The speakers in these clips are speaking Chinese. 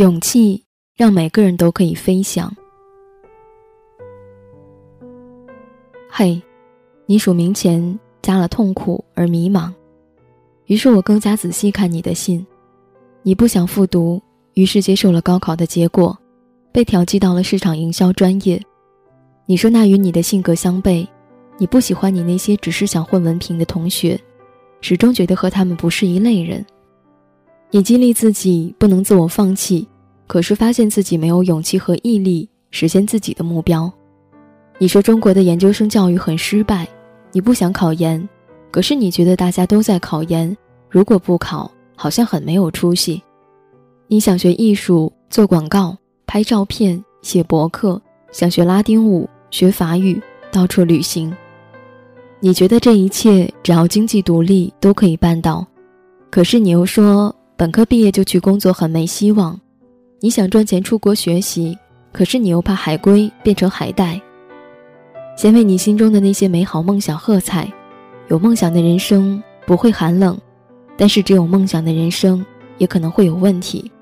勇气让每个人都可以飞翔。嘿，你署名前加了痛苦而迷茫，于是我更加仔细看你的信。你不想复读，于是接受了高考的结果，被调剂到了市场营销专业。你说那与你的性格相悖，你不喜欢你那些只是想混文凭的同学，始终觉得和他们不是一类人。你激励自己不能自我放弃，可是发现自己没有勇气和毅力实现自己的目标。你说中国的研究生教育很失败，你不想考研，可是你觉得大家都在考研，如果不考。好像很没有出息。你想学艺术、做广告、拍照片、写博客，想学拉丁舞、学法语、到处旅行。你觉得这一切只要经济独立都可以办到，可是你又说本科毕业就去工作很没希望。你想赚钱出国学习，可是你又怕海归变成海带。先为你心中的那些美好梦想喝彩，有梦想的人生不会寒冷。但是，只有梦想的人生也可能会有问题。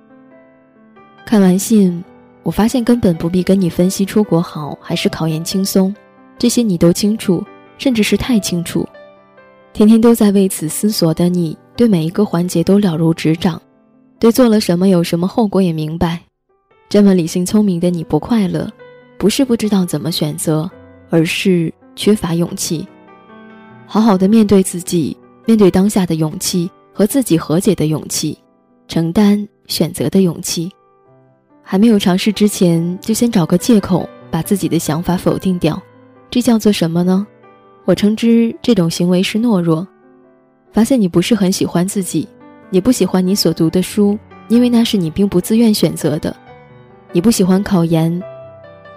看完信，我发现根本不必跟你分析出国好还是考研轻松，这些你都清楚，甚至是太清楚。天天都在为此思索的你，对每一个环节都了如指掌，对做了什么有什么后果也明白。这么理性聪明的你不快乐，不是不知道怎么选择，而是缺乏勇气。好好的面对自己，面对当下的勇气。和自己和解的勇气，承担选择的勇气，还没有尝试之前就先找个借口把自己的想法否定掉，这叫做什么呢？我称之这种行为是懦弱。发现你不是很喜欢自己，你不喜欢你所读的书，因为那是你并不自愿选择的。你不喜欢考研，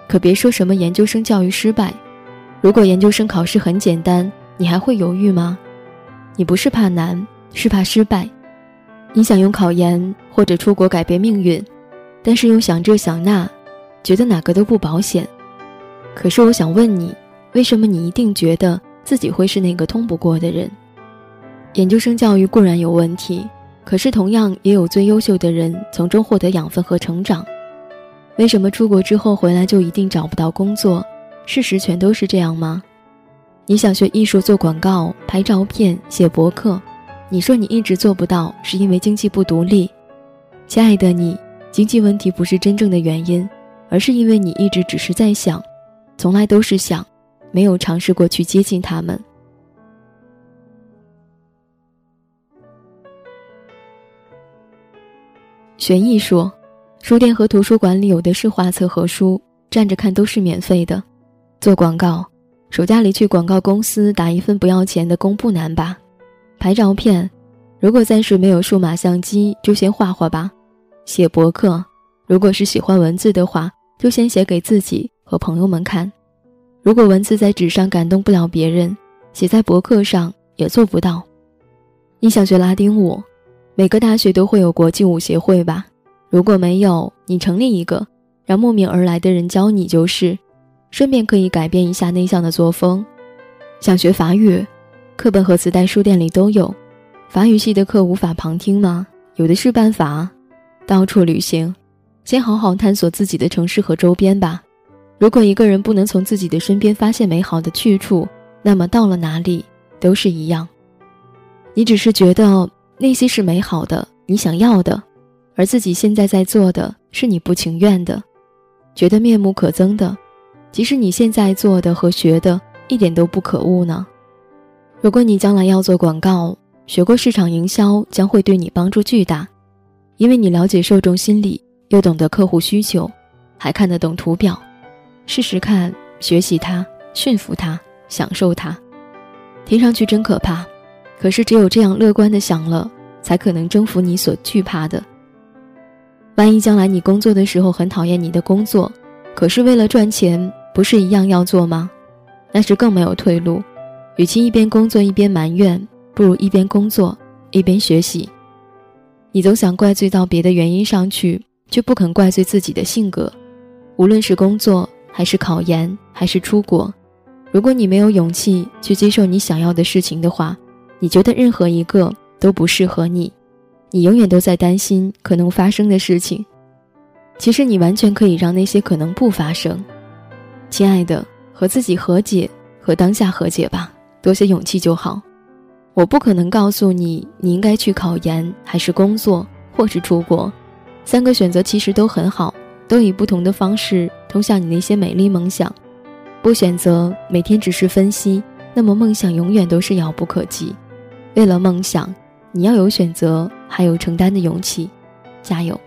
可别说什么研究生教育失败。如果研究生考试很简单，你还会犹豫吗？你不是怕难。是怕失败，你想用考研或者出国改变命运，但是又想这想那，觉得哪个都不保险。可是我想问你，为什么你一定觉得自己会是那个通不过的人？研究生教育固然有问题，可是同样也有最优秀的人从中获得养分和成长。为什么出国之后回来就一定找不到工作？事实全都是这样吗？你想学艺术、做广告、拍照片、写博客？你说你一直做不到，是因为经济不独立，亲爱的你，经济问题不是真正的原因，而是因为你一直只是在想，从来都是想，没有尝试过去接近他们。学艺术，书店和图书馆里有的是画册和书，站着看都是免费的。做广告，暑假里去广告公司打一份不要钱的工不难吧？拍照片，如果暂时没有数码相机，就先画画吧。写博客，如果是喜欢文字的话，就先写给自己和朋友们看。如果文字在纸上感动不了别人，写在博客上也做不到。你想学拉丁舞，每个大学都会有国际舞协会吧？如果没有，你成立一个，让慕名而来的人教你就是，顺便可以改变一下内向的作风。想学法语。课本和磁带书店里都有，法语系的课无法旁听吗？有的是办法，到处旅行，先好好探索自己的城市和周边吧。如果一个人不能从自己的身边发现美好的去处，那么到了哪里都是一样。你只是觉得那些是美好的，你想要的，而自己现在在做的是你不情愿的，觉得面目可憎的，即使你现在做的和学的一点都不可恶呢。如果你将来要做广告，学过市场营销将会对你帮助巨大，因为你了解受众心理，又懂得客户需求，还看得懂图表。试试看，学习它，驯服它，享受它。听上去真可怕，可是只有这样乐观的想了，才可能征服你所惧怕的。万一将来你工作的时候很讨厌你的工作，可是为了赚钱，不是一样要做吗？那是更没有退路。与其一边工作一边埋怨，不如一边工作一边学习。你总想怪罪到别的原因上去，却不肯怪罪自己的性格。无论是工作，还是考研，还是出国，如果你没有勇气去接受你想要的事情的话，你觉得任何一个都不适合你，你永远都在担心可能发生的事情。其实你完全可以让那些可能不发生。亲爱的，和自己和解，和当下和解吧，多些勇气就好。我不可能告诉你，你应该去考研，还是工作，或是出国。三个选择其实都很好，都以不同的方式通向你那些美丽梦想。不选择，每天只是分析，那么梦想永远都是遥不可及。为了梦想，你要有选择，还有承担的勇气。加油！